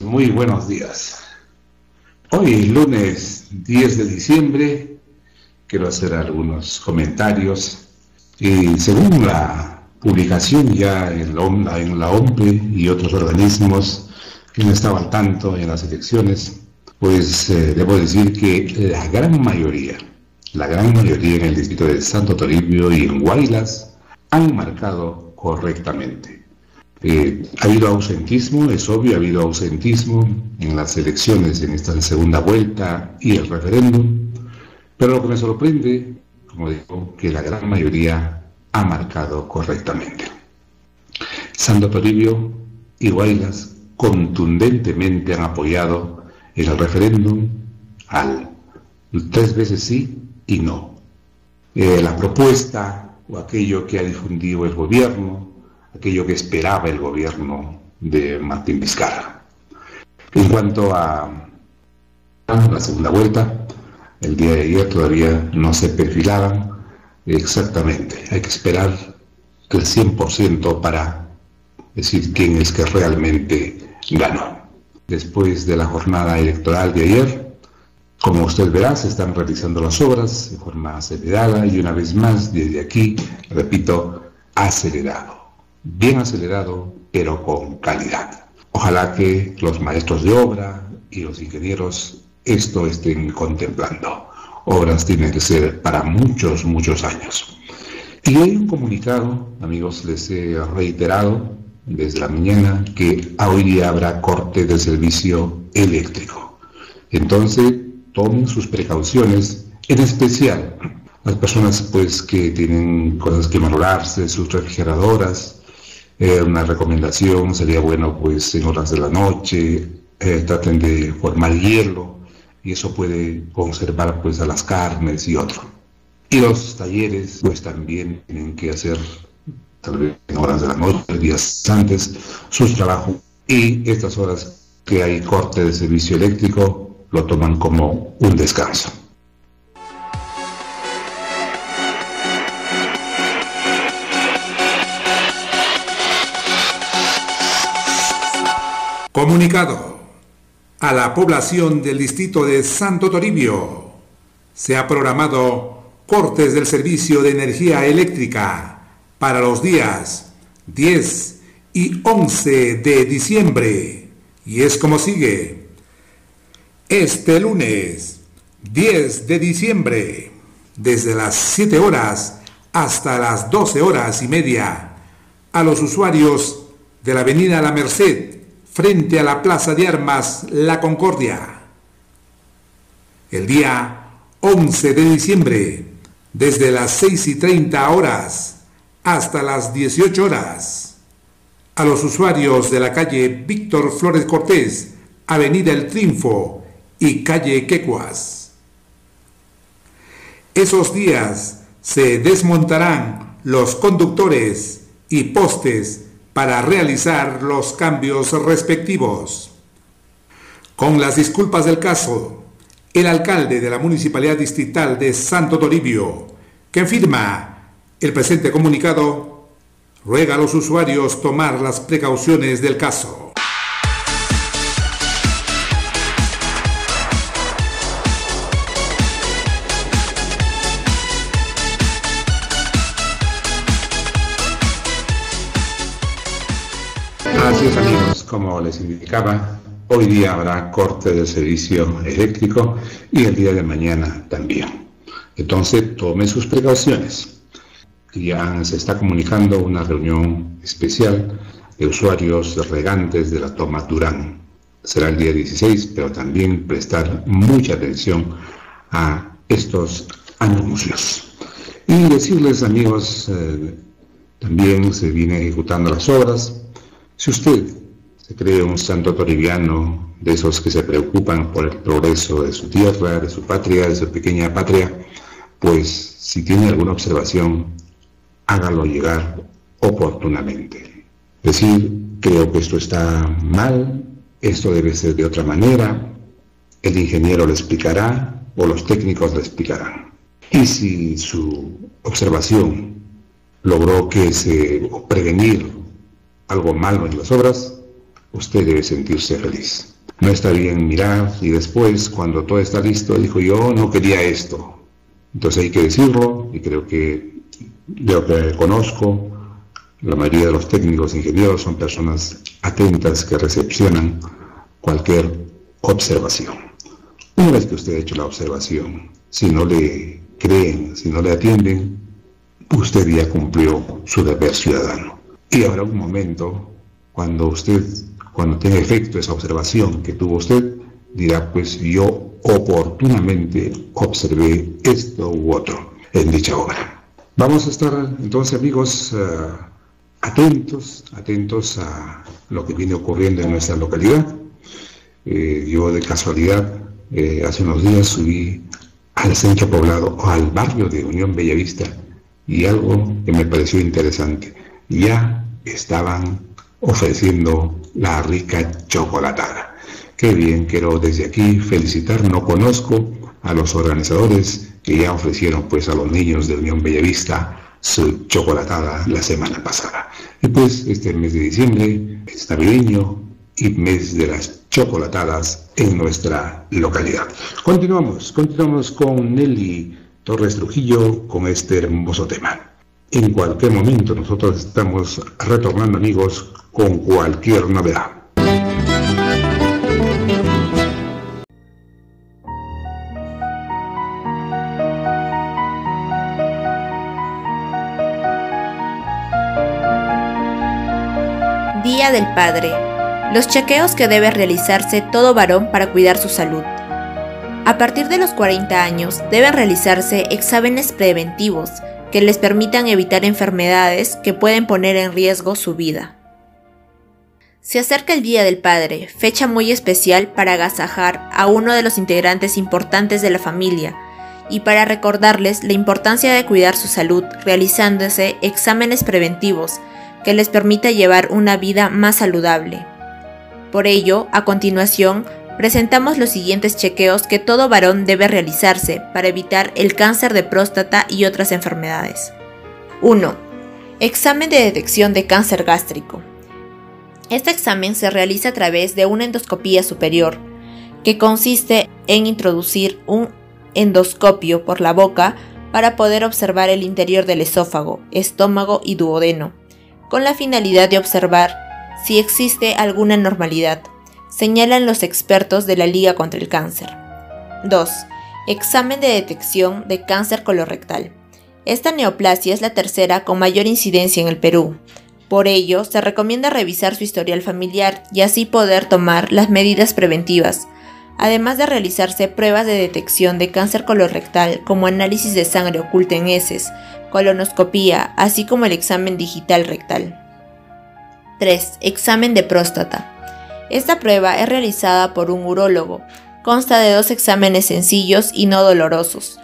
Muy buenos días. Hoy, lunes 10 de diciembre, quiero hacer algunos comentarios. Y según la publicación ya en la, en la y otros organismos que no estaban al tanto en las elecciones, pues eh, debo decir que la gran mayoría, la gran mayoría en el distrito de Santo Toribio y en Guaylas han marcado correctamente. Eh, ha habido ausentismo, es obvio, ha habido ausentismo en las elecciones, en esta segunda vuelta y el referéndum, pero lo que me sorprende, como digo, que la gran mayoría ha marcado correctamente. Santo Toribio y Guaylas contundentemente han apoyado el referéndum al tres veces sí y no. Eh, la propuesta o aquello que ha difundido el gobierno aquello que esperaba el gobierno de Martín Vizcarra. En cuanto a la segunda vuelta, el día de ayer todavía no se perfilaban exactamente. Hay que esperar el 100% para decir quién es que realmente ganó. Después de la jornada electoral de ayer, como usted verá, se están realizando las obras de forma acelerada y una vez más, desde aquí, repito, acelerado bien acelerado, pero con calidad. Ojalá que los maestros de obra y los ingenieros esto estén contemplando. Obras tienen que ser para muchos, muchos años. Y hay un comunicado, amigos, les he reiterado desde la mañana que hoy día habrá corte del servicio eléctrico. Entonces, tomen sus precauciones, en especial las personas pues que tienen cosas que valorarse, sus refrigeradoras, eh, una recomendación sería bueno, pues en horas de la noche, eh, traten de formar hielo y eso puede conservar pues a las carnes y otro. Y los talleres pues también tienen que hacer tal vez en horas de la noche, días antes, sus trabajos y estas horas que hay corte de servicio eléctrico lo toman como un descanso. Comunicado a la población del distrito de Santo Toribio. Se ha programado cortes del servicio de energía eléctrica para los días 10 y 11 de diciembre. Y es como sigue. Este lunes 10 de diciembre, desde las 7 horas hasta las 12 horas y media, a los usuarios de la avenida La Merced, frente a la Plaza de Armas La Concordia. El día 11 de diciembre, desde las 6 y 30 horas hasta las 18 horas, a los usuarios de la calle Víctor Flores Cortés, Avenida El Triunfo y calle Quecuas. Esos días se desmontarán los conductores y postes para realizar los cambios respectivos. Con las disculpas del caso, el alcalde de la Municipalidad Distrital de Santo Toribio, que firma el presente comunicado, ruega a los usuarios tomar las precauciones del caso. Es amigos, como les indicaba, hoy día habrá corte del servicio eléctrico y el día de mañana también. Entonces tome sus precauciones. Ya se está comunicando una reunión especial de usuarios regantes de la toma Durán. Será el día 16, pero también prestar mucha atención a estos anuncios. Y decirles amigos, eh, también se vienen ejecutando las obras si usted se cree un santo toribiano, de esos que se preocupan por el progreso de su tierra, de su patria, de su pequeña patria, pues si tiene alguna observación, hágalo llegar oportunamente. Decir, creo que esto está mal, esto debe ser de otra manera, el ingeniero le explicará o los técnicos le explicarán. Y si su observación logró que se prevenir algo malo en las obras, usted debe sentirse feliz. No está bien mirar y después, cuando todo está listo, dijo yo no quería esto. Entonces hay que decirlo y creo que de lo que conozco, la mayoría de los técnicos ingenieros son personas atentas que recepcionan cualquier observación. Una vez que usted ha hecho la observación, si no le creen, si no le atienden, usted ya cumplió su deber ciudadano. Y habrá un momento cuando usted, cuando tenga efecto esa observación que tuvo usted, dirá, pues yo oportunamente observé esto u otro en dicha obra. Vamos a estar entonces amigos eh, atentos, atentos a lo que viene ocurriendo en nuestra localidad. Eh, yo de casualidad eh, hace unos días subí al centro poblado o al barrio de Unión Bellavista y algo que me pareció interesante. Ya estaban ofreciendo la rica chocolatada. Qué bien, quiero desde aquí felicitar, no conozco a los organizadores que ya ofrecieron pues a los niños de Unión Bellavista su chocolatada la semana pasada. Y pues este mes de diciembre es navideño y mes de las chocolatadas en nuestra localidad. Continuamos, continuamos con Nelly Torres Trujillo con este hermoso tema. En cualquier momento nosotros estamos retornando amigos con cualquier novedad. Día del Padre. Los chequeos que debe realizarse todo varón para cuidar su salud. A partir de los 40 años deben realizarse exámenes preventivos que les permitan evitar enfermedades que pueden poner en riesgo su vida. Se acerca el Día del Padre, fecha muy especial para agasajar a uno de los integrantes importantes de la familia y para recordarles la importancia de cuidar su salud realizándose exámenes preventivos que les permita llevar una vida más saludable. Por ello, a continuación, presentamos los siguientes chequeos que todo varón debe realizarse para evitar el cáncer de próstata y otras enfermedades. 1. Examen de detección de cáncer gástrico. Este examen se realiza a través de una endoscopía superior, que consiste en introducir un endoscopio por la boca para poder observar el interior del esófago, estómago y duodeno, con la finalidad de observar si existe alguna normalidad señalan los expertos de la Liga contra el Cáncer. 2. Examen de detección de cáncer colorectal. Esta neoplasia es la tercera con mayor incidencia en el Perú. Por ello, se recomienda revisar su historial familiar y así poder tomar las medidas preventivas, además de realizarse pruebas de detección de cáncer colorectal como análisis de sangre oculta en heces, colonoscopía, así como el examen digital rectal. 3. Examen de próstata. Esta prueba es realizada por un urólogo. Consta de dos exámenes sencillos y no dolorosos,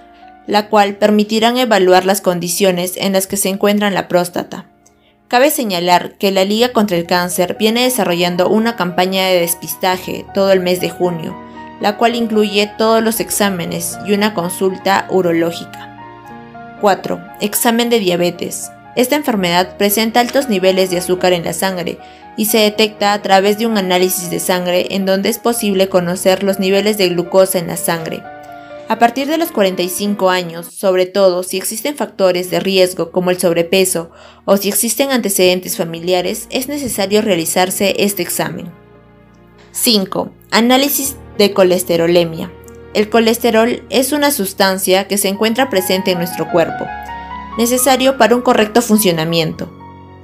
la cual permitirán evaluar las condiciones en las que se encuentra la próstata. Cabe señalar que la Liga contra el Cáncer viene desarrollando una campaña de despistaje todo el mes de junio, la cual incluye todos los exámenes y una consulta urológica. 4. Examen de diabetes. Esta enfermedad presenta altos niveles de azúcar en la sangre y se detecta a través de un análisis de sangre en donde es posible conocer los niveles de glucosa en la sangre. A partir de los 45 años, sobre todo si existen factores de riesgo como el sobrepeso o si existen antecedentes familiares, es necesario realizarse este examen. 5. Análisis de colesterolemia. El colesterol es una sustancia que se encuentra presente en nuestro cuerpo necesario para un correcto funcionamiento.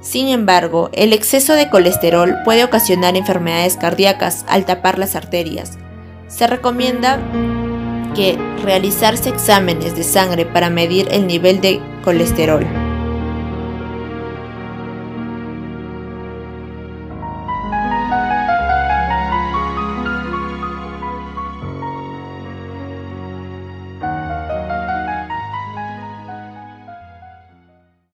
Sin embargo, el exceso de colesterol puede ocasionar enfermedades cardíacas al tapar las arterias. Se recomienda que realizarse exámenes de sangre para medir el nivel de colesterol.